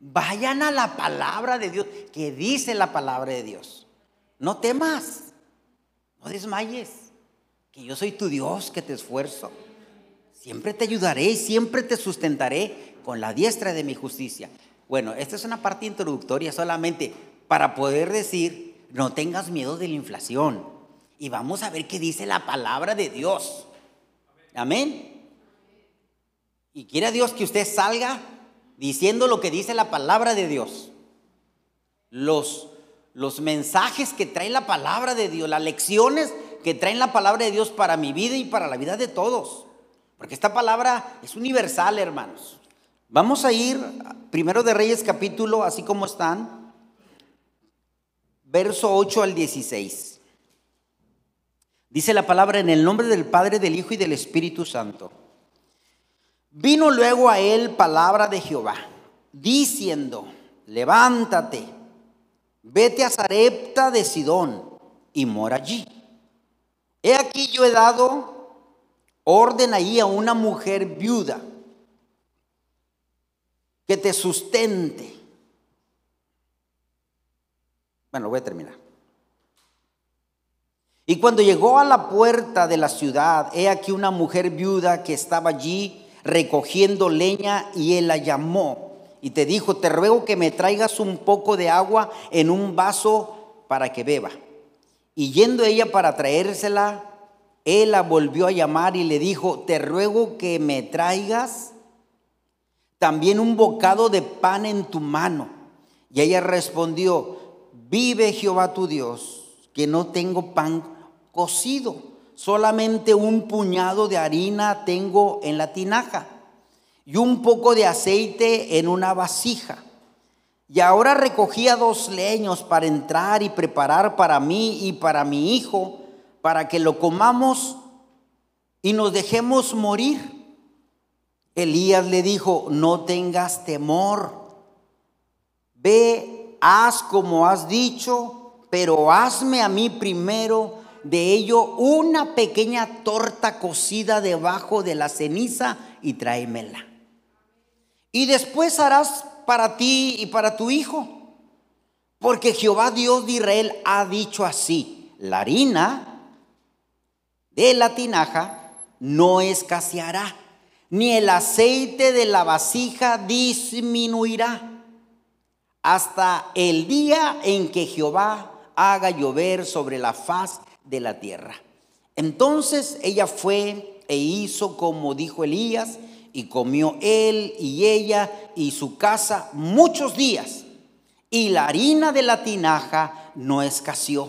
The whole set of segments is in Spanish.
Vayan a la palabra de Dios, que dice la palabra de Dios. No temas, no desmayes, que yo soy tu Dios, que te esfuerzo. Siempre te ayudaré y siempre te sustentaré con la diestra de mi justicia. Bueno, esta es una parte introductoria solamente para poder decir, no tengas miedo de la inflación. Y vamos a ver qué dice la palabra de Dios. Amén. Y quiera Dios que usted salga diciendo lo que dice la palabra de Dios. Los, los mensajes que trae la palabra de Dios, las lecciones que traen la palabra de Dios para mi vida y para la vida de todos. Porque esta palabra es universal, hermanos. Vamos a ir primero de Reyes capítulo, así como están, verso 8 al 16. Dice la palabra en el nombre del Padre, del Hijo y del Espíritu Santo. Vino luego a él palabra de Jehová, diciendo, levántate, vete a Zarepta de Sidón y mora allí. He aquí yo he dado orden ahí a una mujer viuda que te sustente. Bueno, voy a terminar. Y cuando llegó a la puerta de la ciudad, he aquí una mujer viuda que estaba allí recogiendo leña y él la llamó y te dijo, te ruego que me traigas un poco de agua en un vaso para que beba. Y yendo ella para traérsela, él la volvió a llamar y le dijo, te ruego que me traigas también un bocado de pan en tu mano. Y ella respondió, vive Jehová tu Dios, que no tengo pan cocido solamente un puñado de harina tengo en la tinaja y un poco de aceite en una vasija. Y ahora recogía dos leños para entrar y preparar para mí y para mi hijo, para que lo comamos y nos dejemos morir. Elías le dijo, no tengas temor, ve, haz como has dicho, pero hazme a mí primero de ello una pequeña torta cocida debajo de la ceniza y tráemela. Y después harás para ti y para tu hijo. Porque Jehová Dios de Israel ha dicho así, la harina de la tinaja no escaseará, ni el aceite de la vasija disminuirá, hasta el día en que Jehová haga llover sobre la faz de la tierra. Entonces ella fue e hizo como dijo Elías, y comió él y ella y su casa muchos días. Y la harina de la tinaja no escaseó,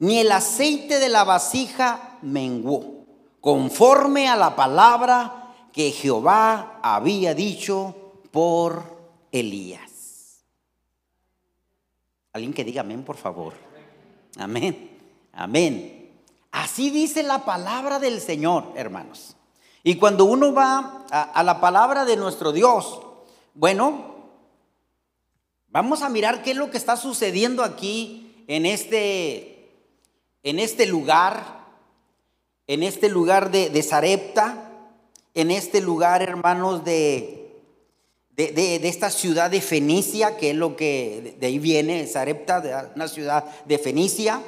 ni el aceite de la vasija menguó, conforme a la palabra que Jehová había dicho por Elías. Alguien que diga amén, por favor. Amén. Amén. Así dice la palabra del Señor, hermanos. Y cuando uno va a, la palabra de nuestro Dios, bueno, vamos a mirar qué es lo que está sucediendo aquí en este, en este lugar, en este lugar de, de Zarepta, en este lugar, hermanos, de, de, de, esta ciudad de Fenicia, que es lo que de ahí viene, Zarepta, de una ciudad de Fenicia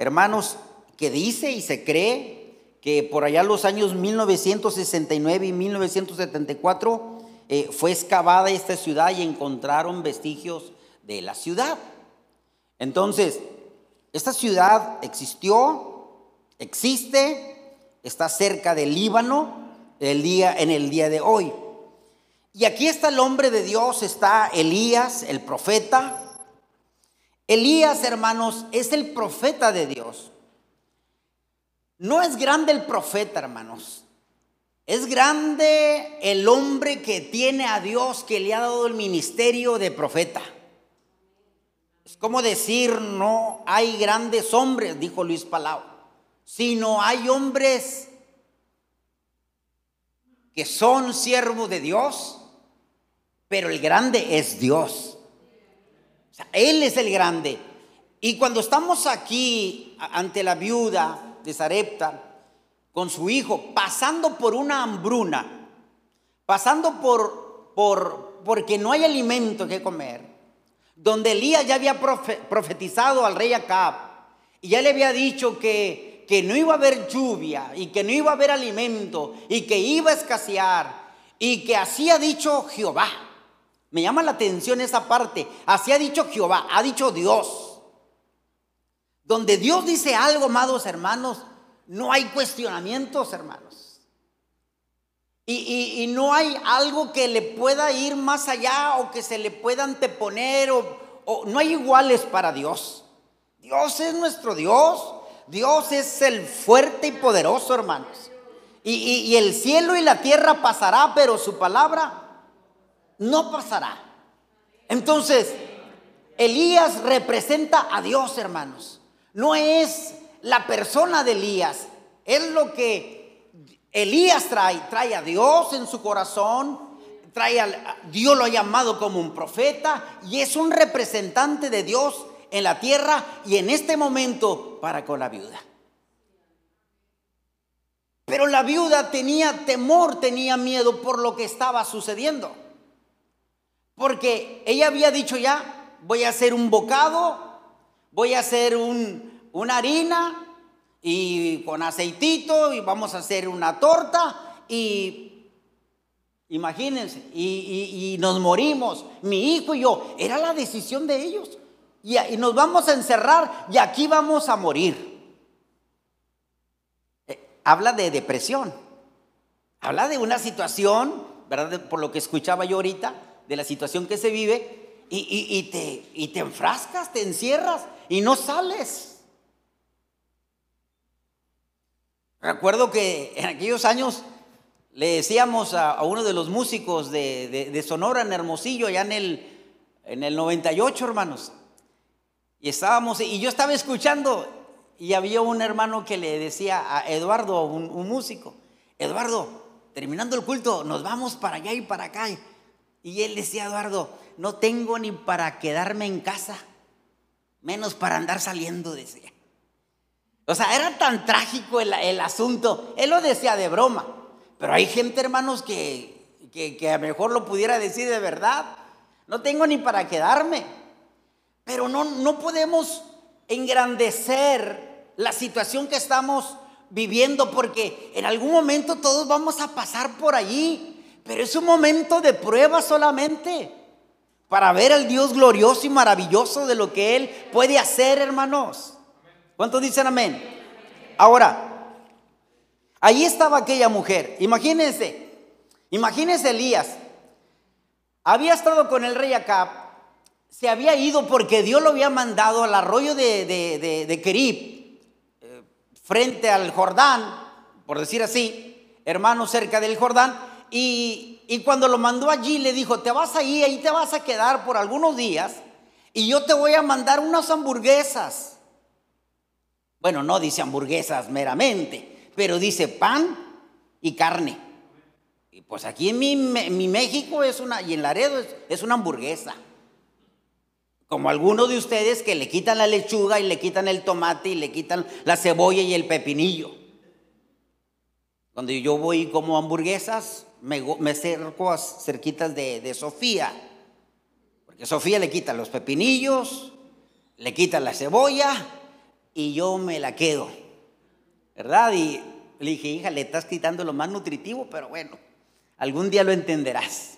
hermanos, que dice y se cree que por allá los años 1969 y 1974 eh, fue excavada esta ciudad y encontraron vestigios de la ciudad. Entonces, esta ciudad existió, existe, está cerca del Líbano en el día de hoy. Y aquí está el hombre de Dios, está Elías, el profeta, Elías, hermanos, es el profeta de Dios. No es grande el profeta, hermanos. Es grande el hombre que tiene a Dios que le ha dado el ministerio de profeta. Es como decir, no hay grandes hombres, dijo Luis Palau, sino hay hombres que son siervos de Dios, pero el grande es Dios. Él es el grande. Y cuando estamos aquí ante la viuda de Zarepta con su hijo, pasando por una hambruna, pasando por, por, porque no hay alimento que comer, donde Elías ya había profetizado al rey Acab y ya le había dicho que, que no iba a haber lluvia y que no iba a haber alimento y que iba a escasear y que así ha dicho Jehová. Me llama la atención esa parte. Así ha dicho Jehová, ha dicho Dios. Donde Dios dice algo, amados hermanos, no hay cuestionamientos, hermanos. Y, no hay algo que le pueda ir más allá o que se le pueda anteponer o, no hay iguales para Dios. Dios es nuestro Dios. Dios es el fuerte y poderoso, hermanos. Y, y, el cielo y la tierra pasará, pero su palabra no pasará. Entonces, Elías representa a Dios, hermanos. No es la persona de Elías, es lo que Elías trae, trae a Dios en su corazón, trae a, Dios lo ha llamado como un profeta y es un representante de Dios en la tierra y en este momento para con la viuda. Pero la viuda tenía temor, tenía miedo por lo que estaba sucediendo. Porque ella había dicho ya, voy a hacer un bocado, voy a hacer una harina y con aceitito y vamos a hacer una torta y imagínense, y, nos morimos, mi hijo y yo, era la decisión de ellos. Y, y nos vamos a encerrar y aquí vamos a morir. Eh, habla de depresión, habla de una situación, ¿verdad? Por lo que escuchaba yo ahorita, de la situación que se vive y, te, y te enfrascas, te encierras y no sales. Recuerdo que en aquellos años le decíamos a, uno de los músicos de, Sonora en Hermosillo, allá en el, en el 98, hermanos, y estábamos, y yo estaba escuchando, y había un hermano que le decía a Eduardo, un, un músico, Eduardo, terminando el culto, nos vamos para allá y para acá. Y él decía, Eduardo, no tengo ni para quedarme en casa, menos para andar saliendo, decía. O sea, era tan trágico el, asunto. Él lo decía de broma, pero hay gente, hermanos, que, que, a lo mejor lo pudiera decir de verdad. No tengo ni para quedarme. Pero no, no podemos engrandecer la situación que estamos viviendo porque en algún momento todos vamos a pasar por allí. Pero es un momento de prueba solamente para ver al Dios glorioso y maravilloso de lo que Él puede hacer, hermanos. ¿Cuántos dicen amén? Ahora, ahí estaba aquella mujer. Imagínense, imagínense Elías. Había estado con el rey Acab, se había ido porque Dios lo había mandado al arroyo de, de, de, Kerib, eh, frente al Jordán, por decir así, hermano, cerca del Jordán y, cuando lo mandó allí le dijo, te vas ahí, ahí te vas a quedar por algunos días y yo te voy a mandar unas hamburguesas. Bueno, no dice hamburguesas meramente, pero dice pan y carne. Y pues aquí en mi, México es una, y en Laredo es, es una hamburguesa. Como algunos de ustedes que le quitan la lechuga y le quitan el tomate y le quitan la cebolla y el pepinillo. Cuando yo voy como hamburguesas, me, me cerco cerquitas de, Sofía. Porque Sofía le quita los pepinillos, le quita la cebolla y yo me la quedo. ¿Verdad? Y le dije, hija, le estás quitando lo más nutritivo, pero bueno, algún día lo entenderás.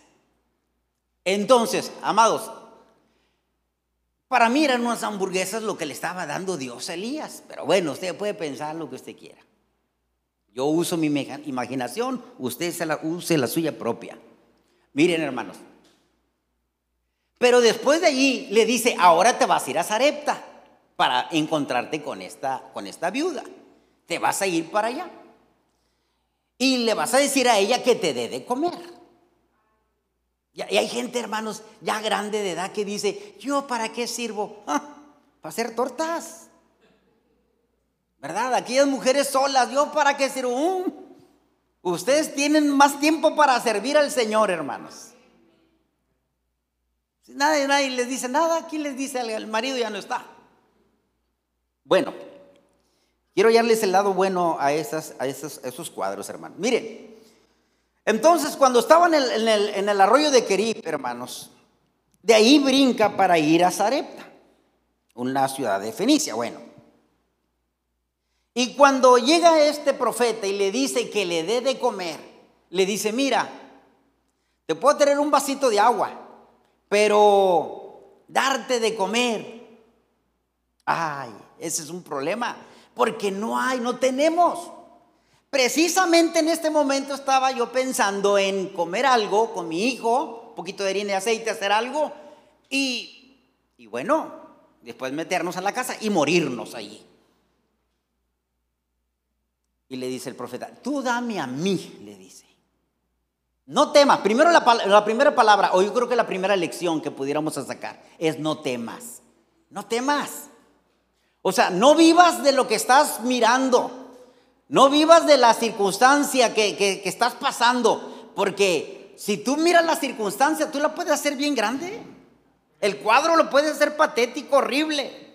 Entonces, amados, para mí eran unas hamburguesas lo que le estaba dando Dios a Elías. Pero bueno, usted puede pensar lo que usted quiera. Yo uso mi imaginación, usted se la, use la suya propia. Miren, hermanos. Pero después de allí le dice, ahora te vas a ir a Zarepta para encontrarte con esta, con esta viuda. Te vas a ir para allá. Y le vas a decir a ella que te dé de comer. Y hay gente, hermanos, ya grande de edad que dice, ¿yo para qué sirvo? Ah, para hacer tortas. ¿Verdad? Aquellas mujeres solas, Dios para qué sirvo. Uh, ustedes tienen más tiempo para servir al Señor, hermanos. Si nadie, nadie les dice nada, aquí les dice al marido ya no está. Bueno, quiero hallarles el lado bueno a, esas, a esos, esos cuadros, hermanos. Miren, Entonces, cuando estaban en el, arroyo de Kerib, hermanos, de ahí brinca para ir a Zarepta, una ciudad de Fenicia. Bueno, y cuando llega este profeta y le dice que le dé de comer, le dice, mira, te puedo tener un vasito de agua, pero darte de comer, ay, ese es un problema, porque no hay, no tenemos. Precisamente en este momento estaba yo pensando en comer algo con mi hijo, un poquito de harina y aceite, hacer algo, y, y bueno, después meternos a la casa y morirnos allí. Y le dice el profeta, tú dame a mí, le dice. No temas. Primero la, la, primera palabra, o yo creo que la primera lección que pudiéramos sacar es no temas. No temas. O sea, no vivas de lo que estás mirando. No vivas de la circunstancia que, estás pasando, porque si tú miras la circunstancia, tú la puedes hacer bien grande. El cuadro lo puedes hacer patético, horrible.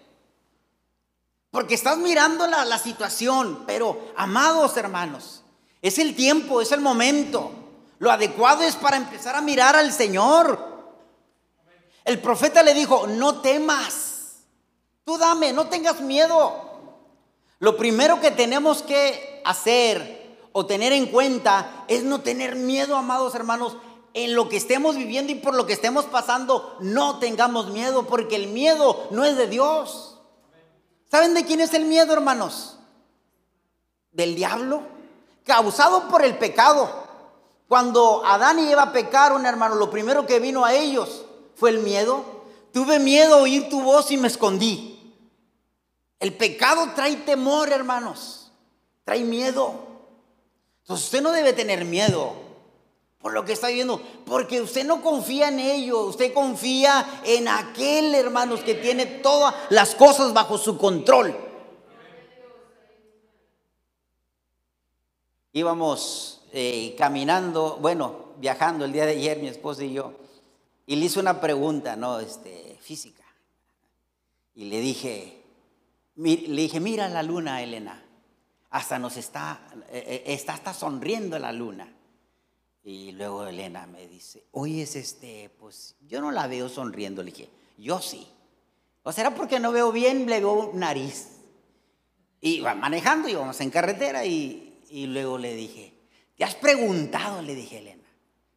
Porque estás mirando la, situación, pero amados hermanos, es el tiempo, es el momento. Lo adecuado es para empezar a mirar al Señor. El profeta le dijo, no temas, tú dame, no tengas miedo. Lo primero que tenemos que hacer o tener en cuenta es no tener miedo, amados hermanos, en lo que estemos viviendo y por lo que estemos pasando, no tengamos miedo, porque el miedo no es de Dios. ¿Saben de quién es el miedo, hermanos? Del diablo, causado por el pecado. Cuando Adán y Eva pecaron, hermano, lo primero que vino a ellos fue el miedo. Tuve miedo a oír tu voz y me escondí. El pecado trae temor, hermanos. Trae miedo. Entonces usted no debe tener miedo por lo que está viviendo, porque usted no confía en ello, usted confía en aquel, hermanos, que tiene todas las cosas bajo su control. Íbamos eh, caminando, bueno, viajando el día de ayer, mi esposa y yo, y le hice una pregunta, ¿no? Este, física. Y le dije, le dije, mira la luna, Elena. Hasta nos está, eh, eh, está, está sonriendo la luna. Y luego Elena me dice, oye, es este, pues yo no la veo sonriendo. Le dije, yo sí. ¿O será porque no veo bien? Le veo nariz. Y va manejando, íbamos en carretera y, y luego le dije, ¿te has preguntado? Le dije, Elena,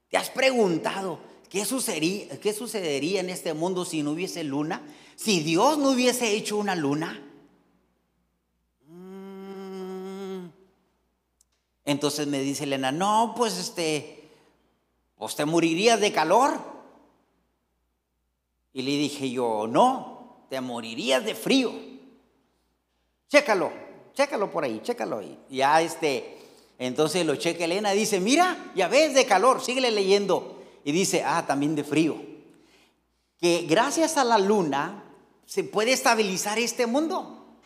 ¿te has preguntado qué sucedería, qué sucedería en este mundo si no hubiese luna? Si Dios no hubiese hecho una luna. Entonces me dice Elena, no, pues este, pues te morirías de calor. Y le dije yo, no, te morirías de frío. Chécalo, chécalo por ahí, chécalo ahí. Ya este, entonces lo checa Elena, dice, mira, ya ves de calor, síguele leyendo. Y dice, ah, también de frío. Que gracias a la luna se puede estabilizar este mundo.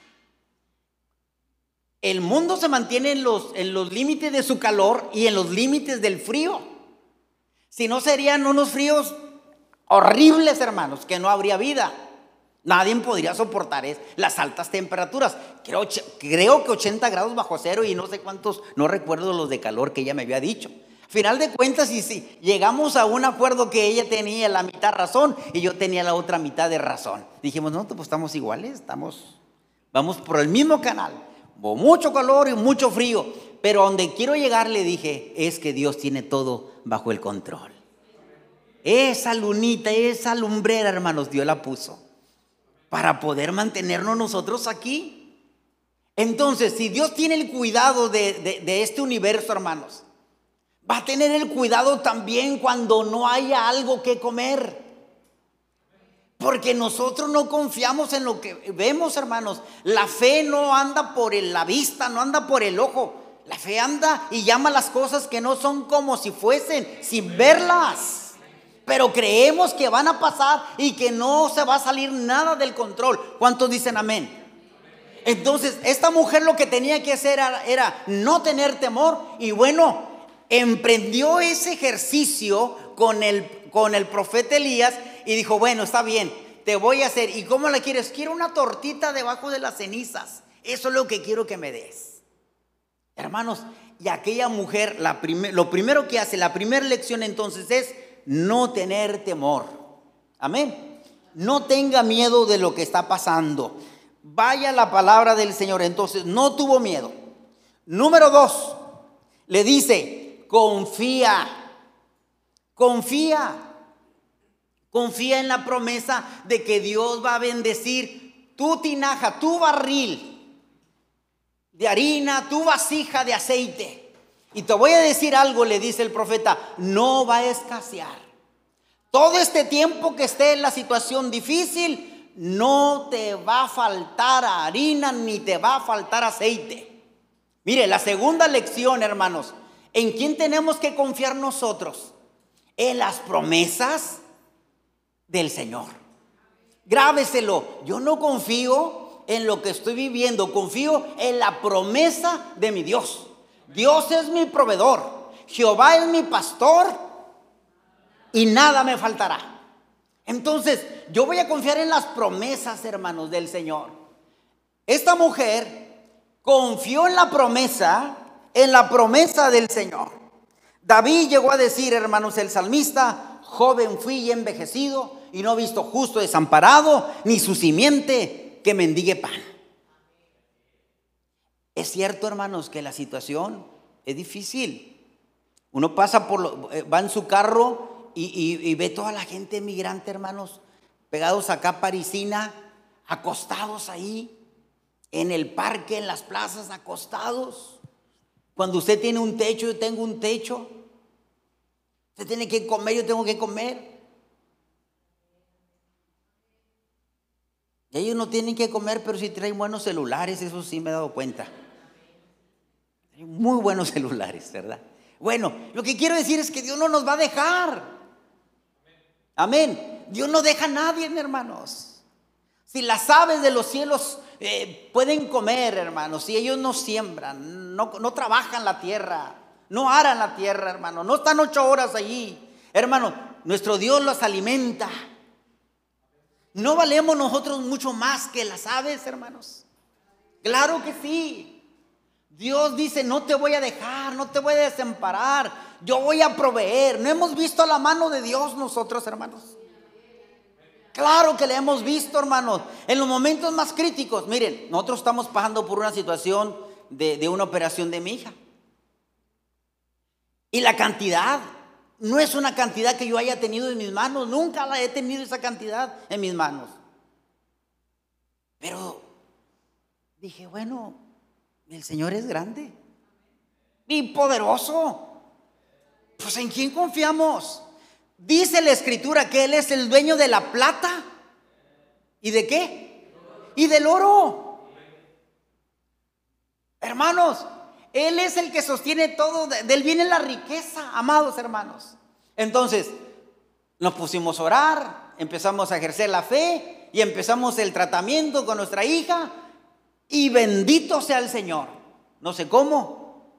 El mundo se mantiene en los, en los límites de su calor y en los límites del frío. Si no serían unos fríos horribles, hermanos, que no habría vida. Nadie podría soportar las altas temperaturas. Creo, creo que 80 grados bajo cero y no sé cuántos, no recuerdo los de calor que ella me había dicho. Final de cuentas, y si llegamos a un acuerdo que ella tenía la mitad razón y yo tenía la otra mitad de razón. Dijimos, no, pues estamos iguales, estamos, vamos por el mismo canal mucho calor y mucho frío, pero donde quiero llegar le dije, es que Dios tiene todo bajo el control. Esa lunita, esa lumbrera, hermanos, Dios la puso para poder mantenernos nosotros aquí. Entonces, si Dios tiene el cuidado de, de este universo, hermanos, va a tener el cuidado también cuando no haya algo que comer. Porque nosotros no confiamos en lo que vemos, hermanos. La fe no anda por la vista, no anda por el ojo. La fe anda y llama las cosas que no son como si fuesen, sin verlas. Pero creemos que van a pasar y que no se va a salir nada del control. ¿Cuántos dicen amén? Entonces, esta mujer lo que tenía que hacer era, no tener temor y bueno, emprendió ese ejercicio con el, con el profeta Elías y dijo, bueno, está bien, te voy a hacer. ¿Y cómo la quieres? Quiero una tortita debajo de las cenizas. Eso es lo que quiero que me des. Hermanos, Y aquella mujer, la lo primero que hace, la primera lección entonces es no tener temor. Amén. No tenga miedo de lo que está pasando. Vaya la palabra del Señor. Entonces, no tuvo miedo. Número dos, le dice, confía. Confía. Confía en la promesa de que Dios va a bendecir tu tinaja, tu barril de harina, tu vasija de aceite. Y te voy a decir algo, le dice el profeta, no va a escasear. Todo este tiempo que esté en la situación difícil, no te va a faltar harina ni te va a faltar aceite. Mire, la segunda lección, hermanos, ¿en quién tenemos que confiar nosotros? En las promesas del Señor. Grábeselo, yo no confío en lo que estoy viviendo, confío en la promesa de mi Dios. Dios es mi proveedor, Jehová es mi pastor y nada me faltará. Entonces, yo voy a confiar en las promesas, hermanos, del Señor. Esta mujer confió en la promesa, en la promesa del Señor. David llegó a decir, hermanos, el salmista, joven fui y envejecido y no he visto justo desamparado, ni su simiente que mendigue pan. Es cierto, hermanos, que la situación es difícil. Uno pasa por, lo, eh, va en su carro y, ve toda la gente migrante, hermanos, pegados acá parisina, acostados ahí, en el parque, en las plazas, acostados. Cuando usted tiene un techo, yo tengo un techo. Usted tiene que comer, yo tengo que comer. Ellos no tienen que comer, pero si traen buenos celulares, eso sí me he dado cuenta. Muy buenos celulares, ¿verdad? Bueno, lo que quiero decir es que Dios no nos va a dejar. Amén. Dios no deja a nadie, hermanos. Si las aves de los cielos eh, pueden comer, hermanos, si ellos no siembran, no, no trabajan la tierra, no aran la tierra, hermano, no están ocho horas allí, hermano, nuestro Dios los alimenta. ¿No valemos nosotros mucho más que las aves, hermanos? Claro que sí. Dios dice, no te voy a dejar, no te voy a desamparar, yo voy a proveer. ¿No hemos visto la mano de Dios nosotros, hermanos? Claro que le hemos visto, hermanos. En los momentos más críticos, miren, nosotros estamos pasando por una situación de, de una operación de mi hija. Y la cantidad no es una cantidad que yo haya tenido en mis manos, nunca la he tenido esa cantidad en mis manos. Pero dije, bueno, el Señor es grande y poderoso. Pues en quién confiamos? Dice la escritura que Él es el dueño de la plata. ¿Y de qué? Y del oro. Hermanos, él es el que sostiene todo, de él viene la riqueza, amados hermanos. Entonces, nos pusimos a orar, empezamos a ejercer la fe y empezamos el tratamiento con nuestra hija y bendito sea el Señor. No sé cómo,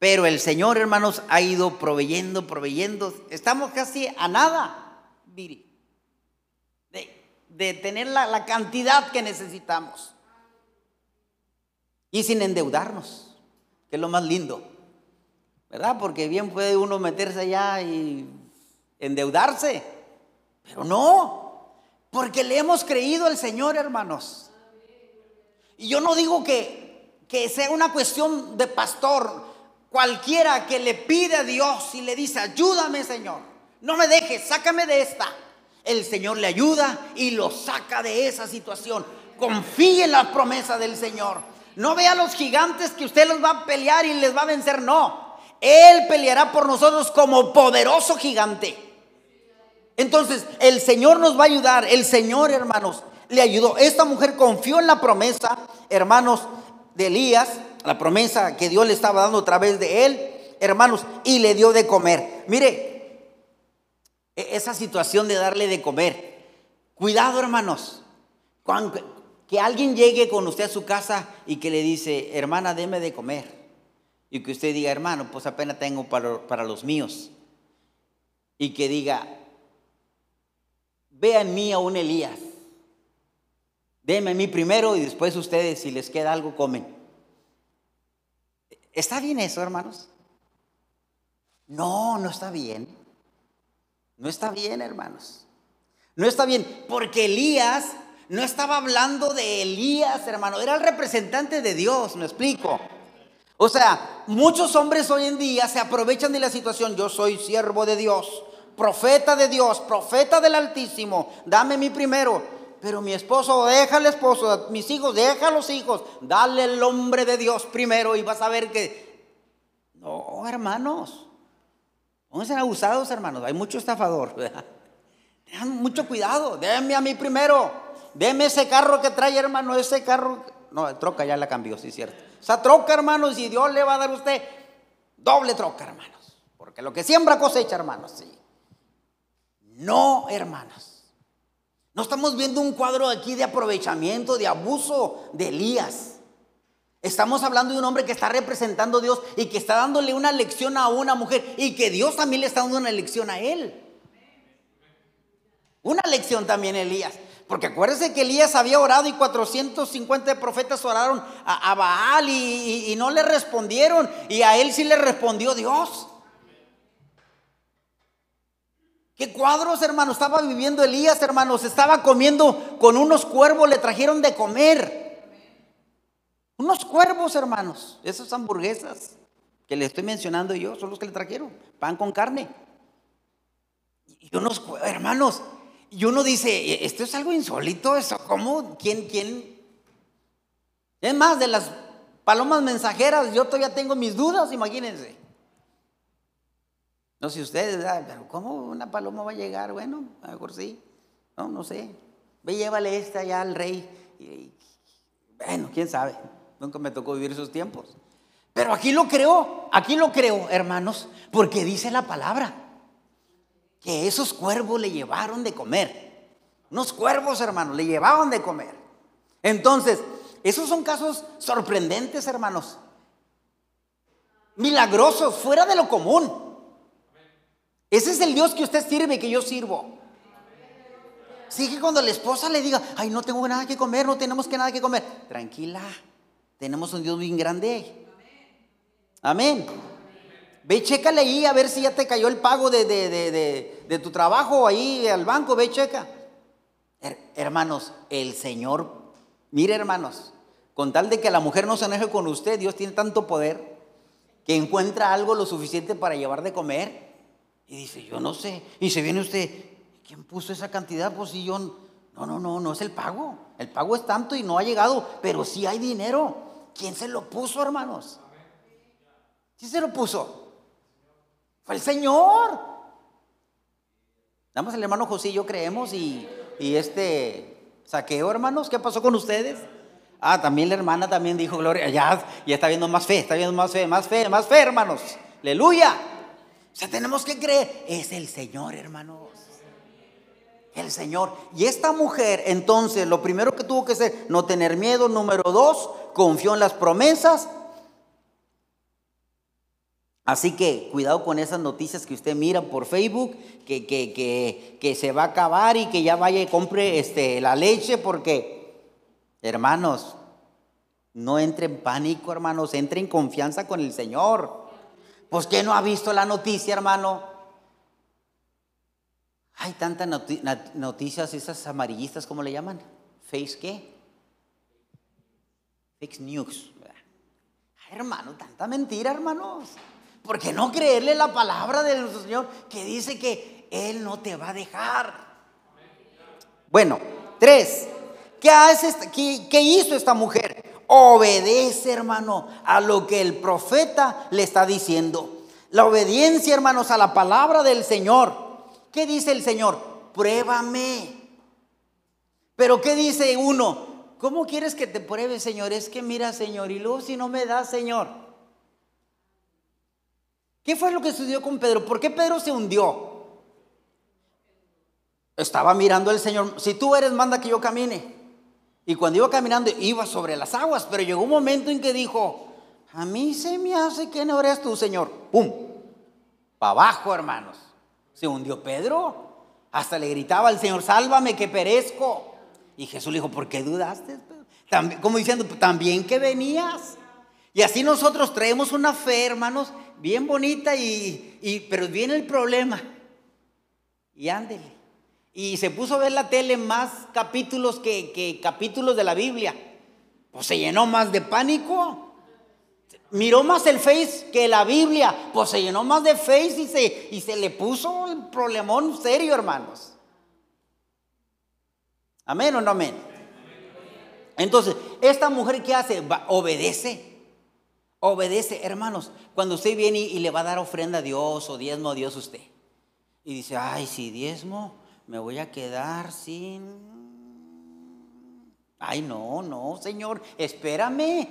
pero el Señor, hermanos, ha ido proveyendo, proveyendo. Estamos casi a nada, de, tener la cantidad que necesitamos y sin endeudarnos que es lo más lindo, ¿verdad? Porque bien puede uno meterse allá y endeudarse, pero no, porque le hemos creído al Señor, hermanos. Y yo no digo que, que sea una cuestión de pastor, cualquiera que le pide a Dios y le dice, ayúdame Señor, no me dejes, sácame de esta. El Señor le ayuda y lo saca de esa situación. Confíe en la promesa del Señor. No vea a los gigantes que usted los va a pelear y les va a vencer, no. Él peleará por nosotros como poderoso gigante. Entonces, el Señor nos va a ayudar. El Señor, hermanos, le ayudó. Esta mujer confió en la promesa, hermanos, de Elías, la promesa que Dios le estaba dando a través de él, hermanos, y le dio de comer. Mire, e-, esa situación de darle de comer. Cuidado, hermanos. Que alguien llegue con usted a su casa y que le dice, hermana, deme de comer. Y que usted diga, hermano, pues apenas tengo para, los míos. Y que diga, vea en mí a un Elías. Deme a mí primero y después ustedes, si les queda algo, comen. ¿Está bien eso, hermanos? No, no está bien. No está bien, hermanos. No está bien, porque Elías no estaba hablando de Elías, hermano, era el representante de Dios, me explico. O sea, muchos hombres hoy en día se aprovechan de la situación, yo soy siervo de Dios, profeta de Dios, profeta del Altísimo, dame mi primero. Pero mi esposo, deja al esposo, mis hijos, deja a los hijos, dale el hombre de Dios primero y vas a ver que... No, hermanos, a ser abusados, hermanos, hay mucho estafador. Tengan mucho cuidado, déme a mí primero, deme ese carro que trae, hermano, ese carro... No, troca ya la cambió, sí, cierto. Esa troca, hermanos, y Dios le va a dar a usted doble troca, hermanos. Porque lo que siembra cosecha, hermanos, sí. No, hermanos. No estamos viendo un cuadro aquí de aprovechamiento, de abuso de Elías. Estamos hablando de un hombre que está representando a Dios y que está dándole una lección a una mujer y que Dios también le está dando una lección a él. Una lección también Elías. Porque acuérdense que Elías había orado y 450 profetas oraron a, Baal y, no le respondieron. Y a él sí le respondió Dios. ¿Qué cuadros, hermanos? Estaba viviendo Elías, hermanos. Estaba comiendo con unos cuervos, le trajeron de comer. Unos cuervos, hermanos. Esas hamburguesas que le estoy mencionando yo son los que le trajeron. Pan con carne. Y unos, hermanos, y uno dice, e, esto es algo insólito, eso, ¿cómo? ¿Quién, quién? Es más, de las palomas mensajeras, yo todavía tengo mis dudas, imagínense. No sé ustedes, pero ¿cómo una paloma va a llegar? Bueno, a lo mejor sí. No, no sé. Ve, llévale esta ya al rey. bueno, quién sabe. Nunca me tocó vivir esos tiempos. Pero aquí lo creo, aquí lo creo, hermanos, porque dice la palabra que esos cuervos le llevaron de comer. Unos cuervos, hermanos, le llevaban de comer. Entonces, esos son casos sorprendentes, hermanos. Milagrosos, fuera de lo común. Ese es el Dios que usted sirve, que yo sirvo. Sí que cuando la esposa le diga, ay, no tengo nada que comer, no tenemos que nada que comer. Tranquila, tenemos un Dios bien grande. Amén. Ve, chécale ahí a ver si ya te cayó el pago de, de, tu trabajo ahí al banco. Ve, checa. hermanos, el Señor, mire hermanos, con tal de que la mujer no se enoje con usted, Dios tiene tanto poder que encuentra algo lo suficiente para llevar de comer. Y dice, yo no sé. Y se viene usted, ¿quién puso esa cantidad? Pues si yo, no, no, no, no es el pago. El pago es tanto y no ha llegado, pero sí hay dinero. ¿Quién se lo puso, hermanos? ¿Quién se lo puso? Fue el Señor. Damos el hermano José yo creemos y, y este saqueo, hermanos, ¿qué pasó con ustedes? Ah, también la hermana también dijo, Gloria, ya, ya está viendo más fe, está viendo más fe, más fe, más fe, hermanos. Aleluya. O sea, tenemos que creer, es el Señor, hermanos. El Señor. Y esta mujer, entonces, lo primero que tuvo que hacer, no tener miedo. Número dos, confió en las promesas. Así que cuidado con esas noticias que usted mira por Facebook, que, que, que, se va a acabar y que ya vaya y compre este, la leche, porque, hermanos, no entre en pánico, hermanos, entre en confianza con el Señor. Pues ¿quién no ha visto la noticia, hermano? Hay tantas noticias, esas amarillistas, ¿cómo le llaman? ¿Face? Fake news. hermano, tanta mentira, hermanos. ¿Por qué no creerle la palabra de nuestro Señor que dice que Él no te va a dejar? Bueno, tres. ¿Qué, hace qué hizo esta mujer? Obedece, hermano, a lo que el profeta le está diciendo. La obediencia, hermanos, a la palabra del Señor. ¿Qué dice el Señor? Pruébame. Pero ¿qué dice uno? ¿Cómo quieres que te pruebe, Señor? Es que mira, Señor, y luego si no me da, Señor. ¿Qué fue lo que sucedió con Pedro? ¿Por qué Pedro se hundió? Estaba mirando al Señor. Si tú eres, manda que yo camine. Y cuando iba caminando, iba sobre las aguas, pero llegó un momento en que dijo, a mí se me hace que no eres tú, Señor. ¡Pum! Para abajo, hermanos. Se hundió Pedro. Hasta le gritaba al Señor, sálvame que perezco. Y Jesús le dijo, ¿por qué dudaste? Pedro? como diciendo, también que venías. Y así nosotros traemos una fe, hermanos, bien bonita, y, y pero viene el problema. Y ándele. Y se puso a ver la tele más capítulos que, que capítulos de la Biblia. Pues se llenó más de pánico. Miró más el Face que la Biblia. Pues se llenó más de Face y se, y se le puso el problemón serio, hermanos. Amén o no amén. Entonces, esta mujer que hace, obedece. Obedece, hermanos. Cuando usted viene y, le va a dar ofrenda a Dios o diezmo a Dios usted. Y dice, ay, si diezmo, me voy a quedar sin... Ay, no, no, Señor, espérame.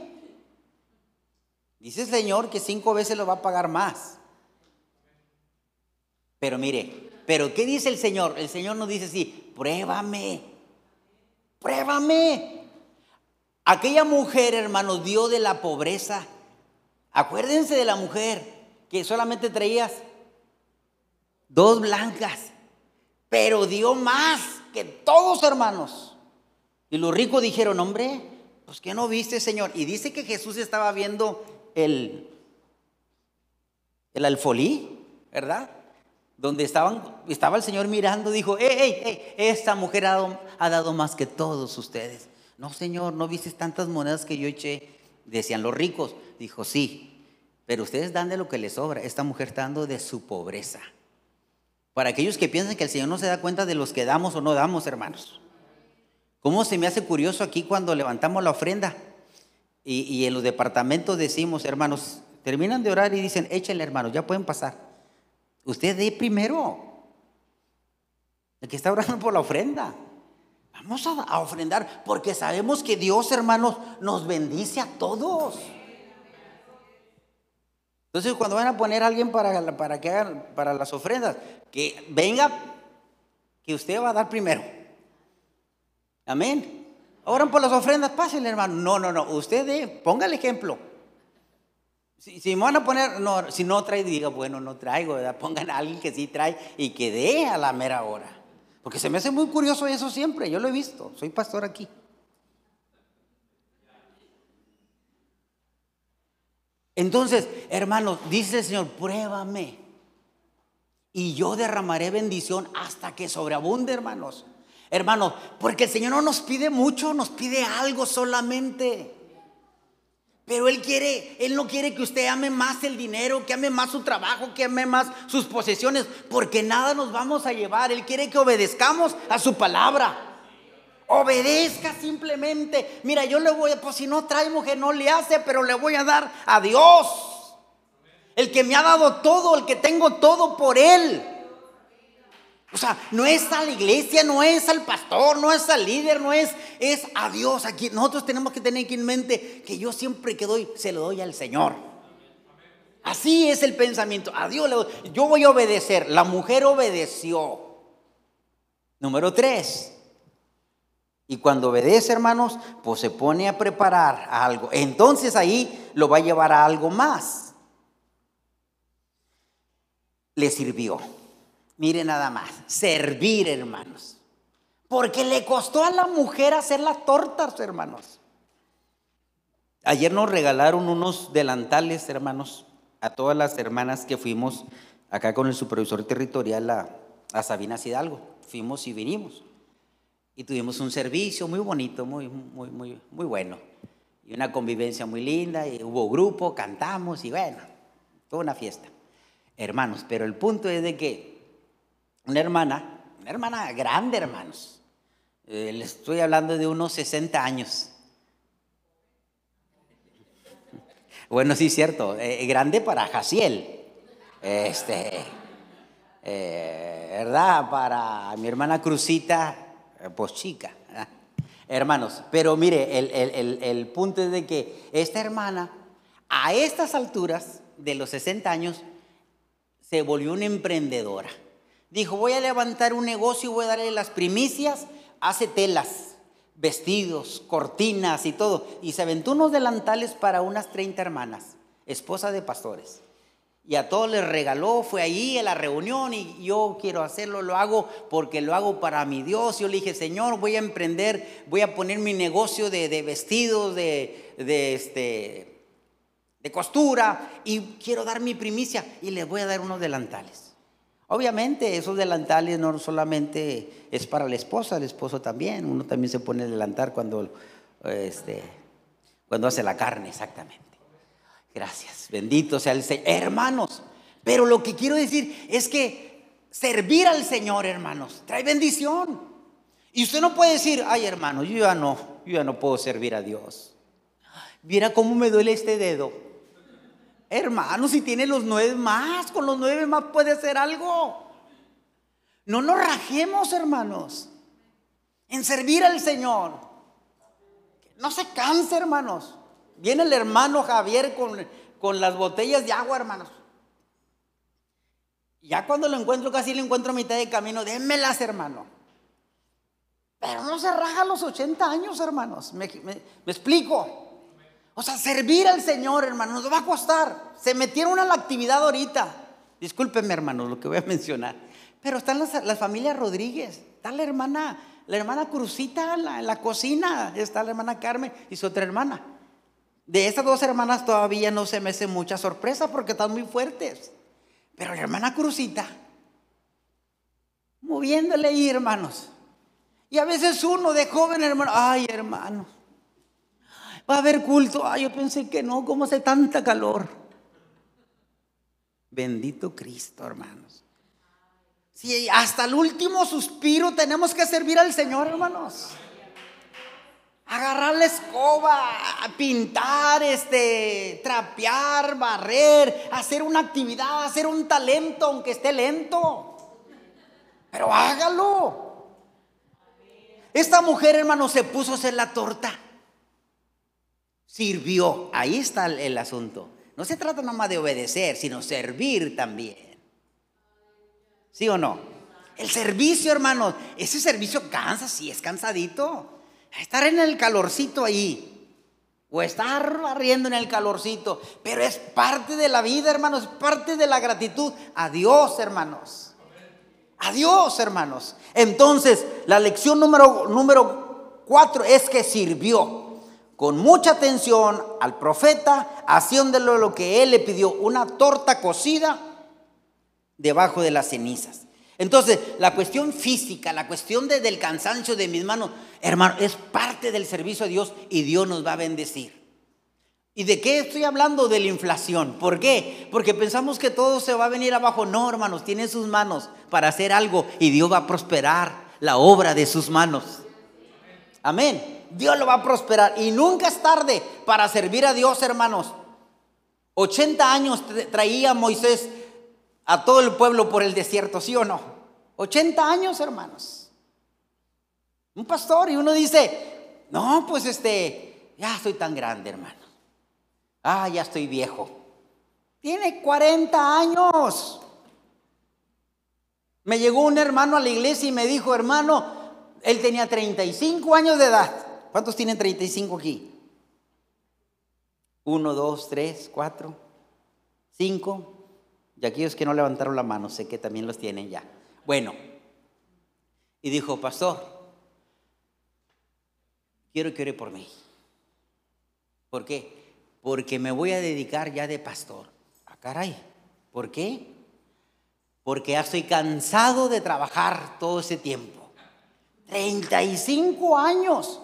Dice el Señor que cinco veces lo va a pagar más. Pero mire, pero ¿qué dice el Señor? El Señor nos dice así, pruébame, pruébame. Aquella mujer, hermanos, dio de la pobreza Acuérdense de la mujer que solamente traías dos blancas, pero dio más que todos hermanos. Y los ricos dijeron, hombre, pues que no viste, Señor. Y dice que Jesús estaba viendo el, el alfolí, ¿verdad? Donde estaban, estaba el Señor mirando, dijo, ¡Ey, ey, ey! Esta mujer ha dado, ha dado más que todos ustedes. No, Señor, no viste tantas monedas que yo eché. Decían los ricos. Dijo, sí, pero ustedes dan de lo que les sobra. Esta mujer está dando de su pobreza. Para aquellos que piensan que el Señor no se da cuenta de los que damos o no damos, hermanos. ¿Cómo se me hace curioso aquí cuando levantamos la ofrenda? Y, en los departamentos decimos, hermanos, terminan de orar y dicen, échenle, hermanos, ya pueden pasar. Usted dé primero. El que está orando por la ofrenda. Vamos a ofrendar porque sabemos que Dios, hermanos, nos bendice a todos. Entonces, cuando van a poner a alguien para, para que hagan para las ofrendas, que venga, que usted va a dar primero. Amén. Oran por las ofrendas, pásenle, hermano. No, no, no. Usted ponga el ejemplo. Si, me van a poner, no, si no trae, diga, bueno, no traigo, ¿verdad? Pongan a alguien que sí trae y que dé a la mera hora. Porque se me hace muy curioso eso siempre, yo lo he visto, soy pastor aquí. Entonces, hermanos, dice el Señor, pruébame. Y yo derramaré bendición hasta que sobreabunde, hermanos. Hermanos, porque el Señor no nos pide mucho, nos pide algo solamente. Pero Él quiere, Él no quiere que usted ame más el dinero, que ame más su trabajo, que ame más sus posesiones, porque nada nos vamos a llevar. Él quiere que obedezcamos a su palabra. Obedezca simplemente. Mira, yo le voy a, pues si no trae mujer, no le hace, pero le voy a dar a Dios. El que me ha dado todo, el que tengo todo por Él. O sea, no es a la iglesia, no es al pastor, no es al líder, no es, es a Dios. Aquí nosotros tenemos que tener aquí en mente que yo siempre que doy, se lo doy al Señor. Así es el pensamiento. A Dios le doy. Yo voy a obedecer. La mujer obedeció. Número tres. Y cuando obedece, hermanos, pues se pone a preparar algo. Entonces ahí lo va a llevar a algo más. Le sirvió. Mire nada más, servir, hermanos. Porque le costó a la mujer hacer las tortas, hermanos. Ayer nos regalaron unos delantales, hermanos, a todas las hermanas que fuimos acá con el supervisor territorial a, a Sabinas Hidalgo. Fuimos y vinimos. Y tuvimos un servicio muy bonito, muy, muy, muy, muy bueno. Y una convivencia muy linda, y hubo grupo, cantamos y bueno, toda una fiesta. Hermanos, pero el punto es de que una hermana, una hermana grande, hermanos, eh, le estoy hablando de unos 60 años. Bueno, sí, cierto, eh, grande para Jaciel. Este, eh, ¿verdad? Para mi hermana Cruzita, eh, pues chica. Hermanos, pero mire, el, punto es de que esta hermana, a estas alturas de los 60 años, se volvió una emprendedora. Dijo, voy a levantar un negocio y voy a darle las primicias, hace telas, vestidos, cortinas y todo. Y se aventó unos delantales para unas 30 hermanas, esposa de pastores y a todos les regaló, fue ahí a la reunión y yo quiero hacerlo, lo hago porque lo hago para mi Dios. Yo le dije, Señor, voy a emprender, voy a poner mi negocio de, vestidos, de, de, este, de costura y quiero dar mi primicia y les voy a dar unos delantales. Obviamente esos delantales no solamente es para la esposa, el esposo también, uno también se pone el delantal cuando, este, cuando hace la carne, exactamente. Gracias, bendito sea el Señor. Hermanos, pero lo que quiero decir es que servir al Señor, hermanos, trae bendición. Y usted no puede decir, ay hermano, yo ya no, yo ya no puedo servir a Dios. Mira cómo me duele este dedo. Hermano, si tiene los nueve más, con los nueve más puede hacer algo. No nos rajemos, hermanos, en servir al Señor. No se canse, hermanos. Viene el hermano Javier con, con las botellas de agua, hermanos. Ya cuando lo encuentro, casi lo encuentro a mitad de camino, démelas, hermano. Pero no se raja a los 80 años, hermanos. me explico. O sea, servir al Señor, hermano, nos va a costar. Se metieron a la actividad ahorita. Discúlpenme, hermano, lo que voy a mencionar. Pero están las, familias Rodríguez. Está la hermana, la hermana Crucita en la, cocina. Está la hermana Carmen y su otra hermana. De esas dos hermanas todavía no se me hace mucha sorpresa porque están muy fuertes. Pero la hermana Crucita, moviéndole ahí, hermanos. Y a veces uno de joven, hermano, ay, hermano, Va a haber culto. Ay, yo pensé que no, ¿cómo hace tanta calor? Bendito Cristo, hermanos. Si hasta el último suspiro tenemos que servir al Señor, hermanos. Agarrar la escoba, pintar, este, trapear, barrer, hacer una actividad, hacer un talento, aunque esté lento. Pero hágalo. Esta mujer, hermano, se puso a hacer la torta sirvió. Ahí está el, asunto. No se trata nomás de obedecer, sino servir también. ¿Sí o no? El servicio, hermanos, ese servicio cansa, sí, es cansadito. Estar en el calorcito ahí. O estar barriendo en el calorcito. Pero es parte de la vida, hermanos. Es parte de la gratitud. a Dios hermanos. Dios hermanos. Entonces, la lección número, número cuatro es que sirvió con mucha atención al profeta, haciéndole lo que él le pidió, una torta cocida debajo de las cenizas. Entonces, la cuestión física, la cuestión del cansancio de mis manos, hermano, es parte del servicio a Dios y Dios nos va a bendecir. ¿Y de qué estoy hablando? De la inflación. ¿Por qué? Porque pensamos que todo se va a venir abajo. No, hermanos, tiene sus manos para hacer algo y Dios va a prosperar la obra de sus manos. Amén. Dios lo va a prosperar. Y nunca es tarde para servir a Dios, hermanos. 80 años traía Moisés a todo el pueblo por el desierto, ¿sí o no? 80 años, hermanos. Un pastor y uno dice, no, pues este, ya estoy tan grande, hermano. Ah, ya estoy viejo. Tiene 40 años. Me llegó un hermano a la iglesia y me dijo, hermano, él tenía 35 años de edad. ¿Cuántos tienen 35 aquí? Uno, dos, tres, cuatro, cinco. Y aquellos que no levantaron la mano, sé que también los tienen ya. Bueno, y dijo, pastor, quiero que ore por mí. ¿Por qué? Porque me voy a dedicar ya de pastor. Ah, caray, ¿por qué? Porque ya estoy cansado de trabajar todo ese tiempo. 35 años.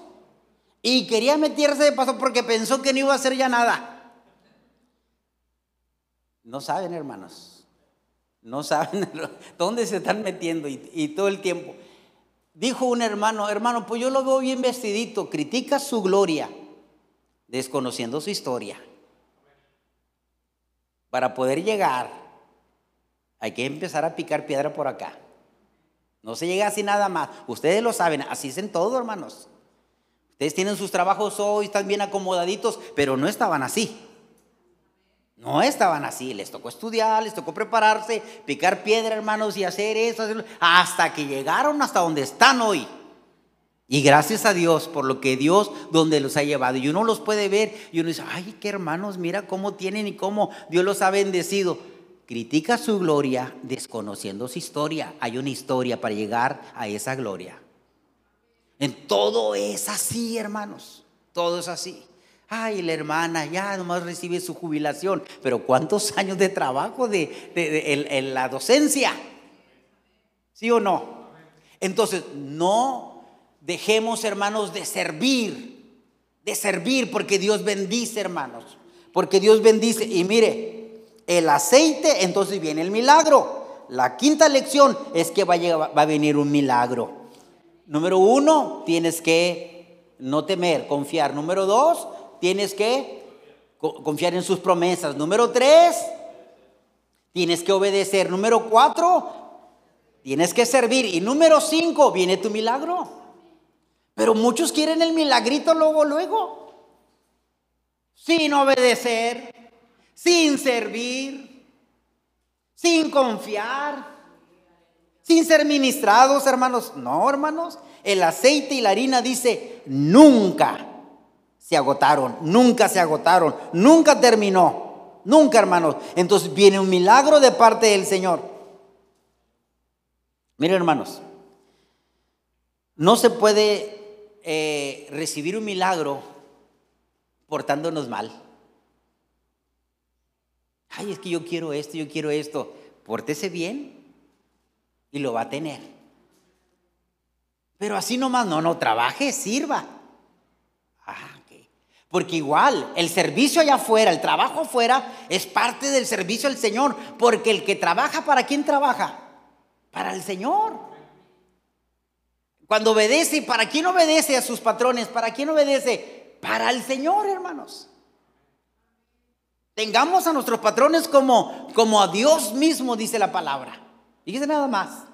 Y quería meterse de paso porque pensó que no iba a hacer ya nada. No saben, hermanos. No saben dónde se están metiendo y, todo el tiempo. Dijo un hermano, hermano, pues yo lo veo bien vestidito, critica su gloria, desconociendo su historia. Para poder llegar, hay que empezar a picar piedra por acá. No se llega así nada más. Ustedes lo saben, así es en todo, hermanos. Ustedes tienen sus trabajos hoy, están bien acomodaditos, pero no estaban así. No estaban así, les tocó estudiar, les tocó prepararse, picar piedra, hermanos, y hacer eso, hasta que llegaron hasta donde están hoy. Y gracias a Dios por lo que Dios donde los ha llevado. Y uno los puede ver y uno dice, ay, qué hermanos, mira cómo tienen y cómo Dios los ha bendecido. Critica su gloria desconociendo su historia. Hay una historia para llegar a esa gloria. En todo es así, hermanos. Todo es así. Ay, la hermana ya nomás recibe su jubilación. Pero ¿cuántos años de trabajo de, en la docencia? ¿Sí o no? Entonces, no dejemos, hermanos, de servir, de servir, porque Dios bendice, hermanos, porque Dios bendice. Y mire, el aceite, entonces viene el milagro. La quinta lección es que va a, va a venir un milagro. Número uno, tienes que no temer, confiar. Número dos, tienes que confiar en sus promesas. Número tres, tienes que obedecer. Número cuatro, Tienes que servir. Y número cinco, viene tu milagro. Pero muchos quieren el milagrito luego, luego. Sin obedecer, sin servir, sin confiar, sin ser ministrados, hermanos. No, hermanos. El aceite y la harina dice, nunca se agotaron, nunca se agotaron, nunca terminó, nunca, hermanos. Entonces viene un milagro de parte del Señor. Miren hermanos, no se puede eh, recibir un milagro portándonos mal. Ay, es que yo quiero esto, yo quiero esto. Pórtese bien y lo va a tener. Pero así nomás, no, no, trabaje, sirva. Ah, Porque igual, el servicio allá afuera, el trabajo afuera, es parte del servicio al Señor. Porque el que trabaja, ¿para quién trabaja? Para el Señor. Cuando obedece, ¿para quién obedece a sus patrones? ¿Para quién obedece? Para el Señor, hermanos. Tengamos a nuestros patrones como, como a Dios mismo, dice la palabra. Fíjese nada más.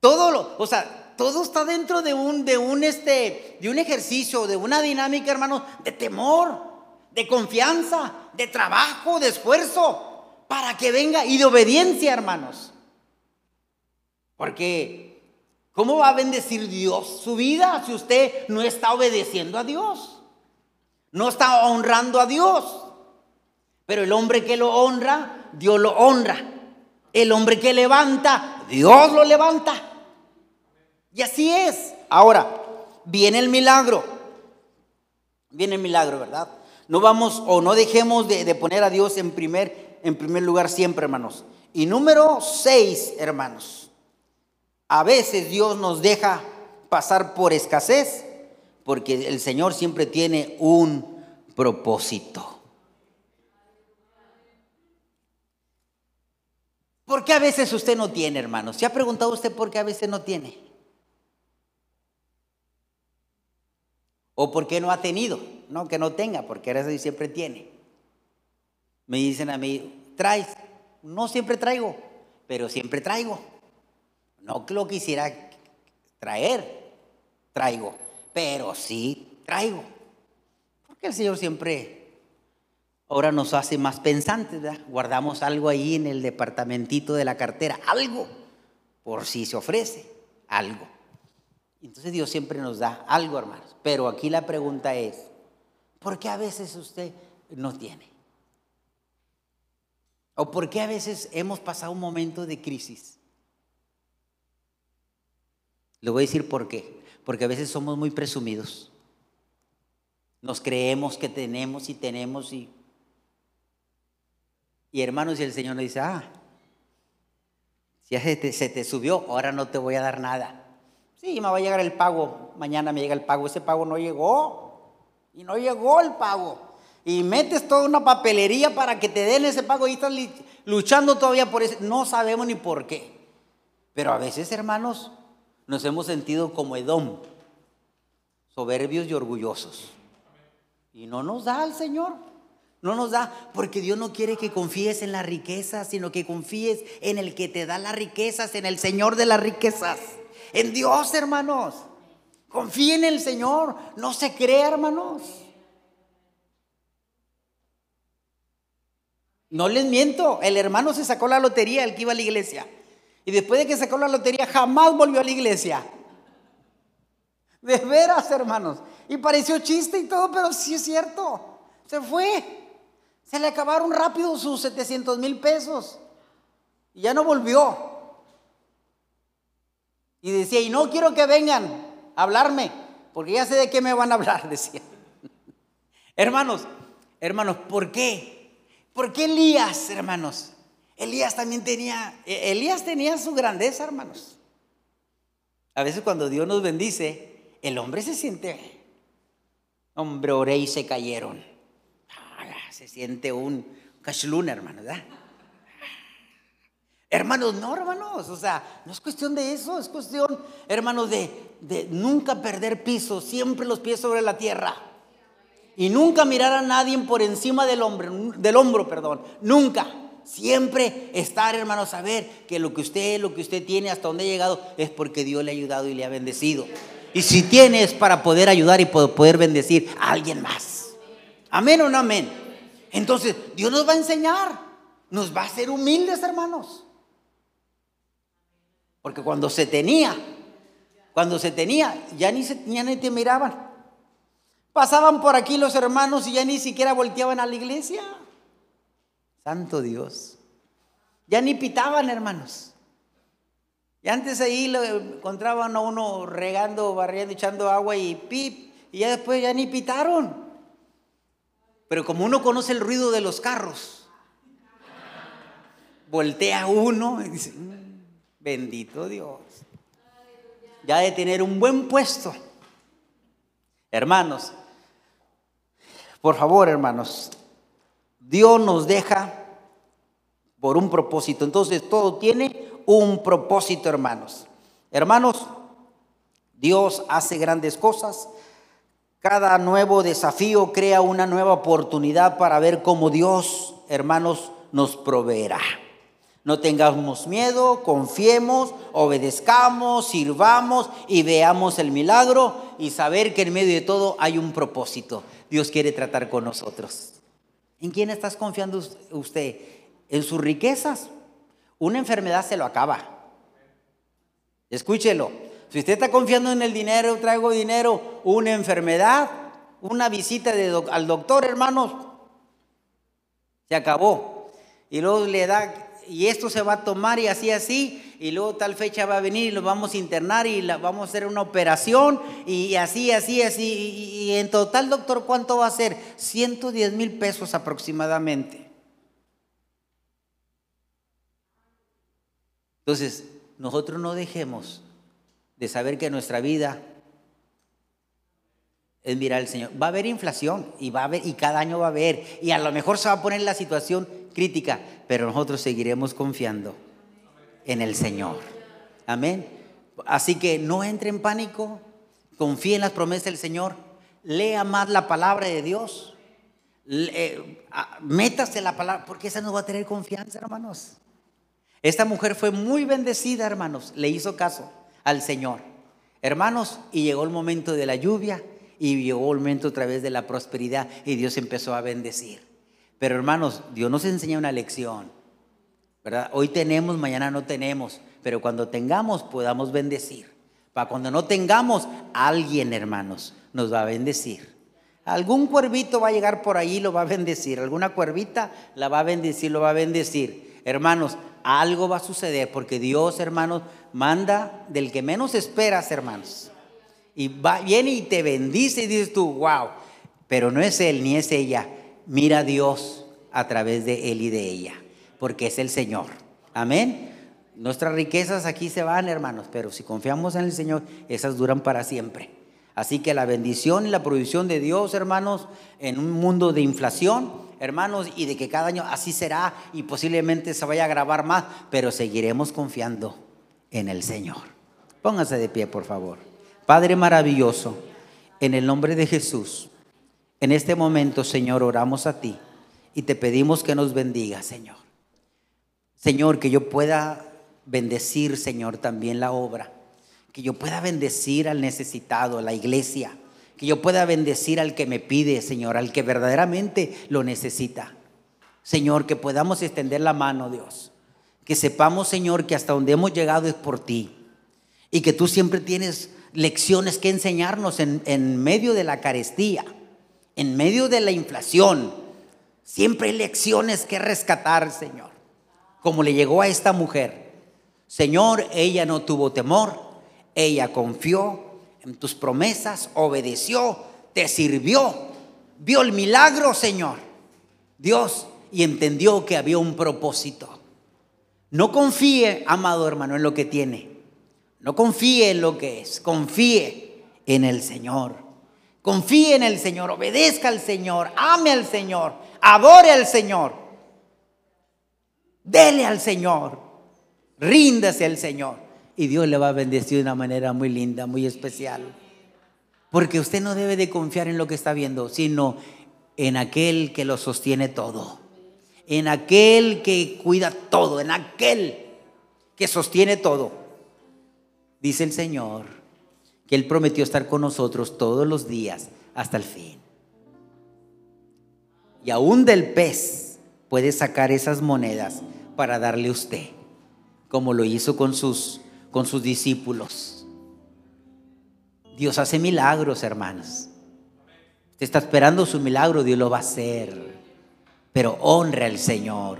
Todo lo, o sea, todo está dentro de un, de un, este, de un ejercicio, de una dinámica, hermanos, de temor, de confianza, de trabajo, de esfuerzo, para que venga y de obediencia, hermanos. Porque, ¿cómo va a bendecir Dios su vida si usted no está obedeciendo a Dios? No está honrando a Dios. Pero el hombre que lo honra, Dios lo honra. El hombre que levanta, Dios lo levanta. Y así es. Ahora, viene el milagro. Viene el milagro, ¿verdad? No vamos o no dejemos de, poner a Dios en primer, en primer lugar siempre, hermanos. Y número seis, hermanos. A veces Dios nos deja pasar por escasez porque el Señor siempre tiene un propósito. ¿Por qué a veces usted no tiene, hermano? ¿Se ha preguntado usted por qué a veces no tiene? ¿O por qué no ha tenido? No, que no tenga, porque a siempre tiene. Me dicen a mí, traes. No siempre traigo, pero siempre traigo. No lo quisiera traer, traigo, pero sí traigo. Porque el Señor siempre ahora nos hace más pensantes, ¿verdad? Guardamos algo ahí en el departamentito de la cartera, algo, por si se ofrece, algo. Entonces Dios siempre nos da algo, hermanos. Pero aquí la pregunta es, ¿por qué a veces usted no tiene? ¿O por qué a veces hemos pasado un momento de crisis? Le voy a decir por qué. Porque a veces somos muy presumidos. Nos creemos que tenemos y tenemos y... Y hermanos, y el Señor nos dice, ah, si se te, se te subió, ahora no te voy a dar nada. Sí, me va a llegar el pago, mañana me llega el pago, ese pago no llegó. Y no llegó el pago. Y metes toda una papelería para que te den ese pago y estás luchando todavía por eso. No sabemos ni por qué. Pero a veces, hermanos, nos hemos sentido como Edom, soberbios y orgullosos. Y no nos da el Señor. No nos da porque Dios no quiere que confíes en la riqueza, sino que confíes en el que te da las riquezas, en el Señor de las riquezas. En Dios, hermanos. Confíe en el Señor. No se crea, hermanos. No les miento. El hermano se sacó la lotería, el que iba a la iglesia. Y después de que sacó la lotería, jamás volvió a la iglesia. De veras, hermanos. Y pareció chiste y todo, pero sí es cierto. Se fue. Se le acabaron rápido sus 700 mil pesos. Y ya no volvió. Y decía, y no quiero que vengan a hablarme, porque ya sé de qué me van a hablar, decía. Hermanos, hermanos, ¿por qué? ¿Por qué Elías, hermanos? Elías también tenía, e, Elías tenía su grandeza, hermanos. A veces cuando Dios nos bendice, el hombre se siente, hombre, oré y se cayeron. Siente un cashlun, hermano. Hermanos, no, hermanos, o sea, no es cuestión de eso, es cuestión, hermanos, de, de nunca perder piso, siempre los pies sobre la tierra. Y nunca mirar a nadie por encima del, hombro, del hombro, perdón, nunca. Siempre estar, hermanos, saber que lo que usted, lo que usted tiene, hasta donde ha llegado, es porque Dios le ha ayudado y le ha bendecido. Y si tiene es para poder ayudar y poder bendecir a alguien más. Amén o no amén. Entonces, Dios nos va a enseñar, nos va a hacer humildes, hermanos. Porque cuando se tenía, cuando se tenía, ya ni, se, ya ni te miraban. Pasaban por aquí los hermanos y ya ni siquiera volteaban a la iglesia. Santo Dios. Ya ni pitaban, hermanos. Y antes ahí lo encontraban a uno regando, barriendo, echando agua y pip. Y ya después ya ni pitaron. Pero como uno conoce el ruido de los carros, voltea uno y dice, mm, bendito Dios. Ya de tener un buen puesto. Hermanos, por favor, hermanos, Dios nos deja por un propósito. Entonces todo tiene un propósito, hermanos. Hermanos, Dios hace grandes cosas. Cada nuevo desafío crea una nueva oportunidad para ver cómo Dios, hermanos, nos proveerá. No tengamos miedo, confiemos, obedezcamos, sirvamos y veamos el milagro y saber que en medio de todo hay un propósito. Dios quiere tratar con nosotros. ¿En quién estás confiando usted? ¿En sus riquezas? Una enfermedad se lo acaba. Escúchelo. Si usted está confiando en el dinero, traigo dinero, una enfermedad, una visita al doctor, hermanos, se acabó. Y luego le da y esto se va a tomar y así, así, y luego tal fecha va a venir y lo vamos a internar y la, vamos a hacer una operación y así, así, así. Y, en total, doctor, ¿cuánto va a ser? 110 mil pesos aproximadamente. Entonces, nosotros no dejemos de saber que nuestra vida es mirar al Señor. Va a haber inflación y va a haber, y cada año va a haber, y a lo mejor se va a poner la situación crítica, pero nosotros seguiremos confiando en el Señor. Amén. Así que no entre en pánico, confíe en las promesas del Señor, lea más la palabra de Dios, métase la palabra, porque esa nos va a tener confianza, hermanos. Esta mujer fue muy bendecida, hermanos, le hizo caso al Señor. Hermanos, y llegó el momento de la lluvia y llegó el momento a través de la prosperidad y Dios empezó a bendecir. Pero hermanos, Dios nos enseña una lección, ¿verdad? Hoy tenemos, mañana no tenemos, pero cuando tengamos podamos bendecir. Para cuando no tengamos, alguien, hermanos, nos va a bendecir. Algún cuervito va a llegar por ahí lo va a bendecir. Alguna cuervita la va a bendecir, lo va a bendecir. Hermanos, algo va a suceder porque Dios, hermanos, manda del que menos esperas, hermanos. Y va, viene y te bendice y dices tú, wow, pero no es Él ni es ella, mira a Dios a través de él y de ella, porque es el Señor. Amén. Nuestras riquezas aquí se van, hermanos, pero si confiamos en el Señor, esas duran para siempre. Así que la bendición y la provisión de Dios, hermanos, en un mundo de inflación, hermanos, y de que cada año así será y posiblemente se vaya a agravar más, pero seguiremos confiando en el Señor. Póngase de pie, por favor. Padre maravilloso, en el nombre de Jesús. En este momento, Señor, oramos a ti y te pedimos que nos bendiga, Señor. Señor, que yo pueda bendecir, Señor, también la obra. Que yo pueda bendecir al necesitado, a la iglesia. Que yo pueda bendecir al que me pide, Señor, al que verdaderamente lo necesita. Señor, que podamos extender la mano, Dios. Que sepamos, Señor, que hasta donde hemos llegado es por ti. Y que tú siempre tienes lecciones que enseñarnos en, medio de la carestía en medio de la inflación, siempre hay lecciones que rescatar, Señor. Como le llegó a esta mujer. Señor, ella no tuvo temor, ella confió en tus promesas, obedeció, te sirvió vio el milagro, Señor, Dios, y entendió que había un propósito. No confíe, amado hermano, en lo que tiene. No confíe en lo que es. Confíe en el Señor. Confíe en el Señor. Obedezca al Señor. Ame al Señor. Adore al Señor. Dele al Señor. Ríndase al Señor. Y Dios le va a bendecir de una manera muy linda, muy especial. Porque usted no debe de confiar en lo que está viendo, sino en aquel que lo sostiene todo. En aquel que cuida todo, en aquel que sostiene todo. Dice el Señor que Él prometió estar con nosotros todos los días hasta el fin. Y aún del pez puede sacar esas monedas para darle a usted, como lo hizo con sus, con sus discípulos. Dios hace milagros, hermanos. Usted está esperando su milagro, Dios lo va a hacer. Pero honre al Señor.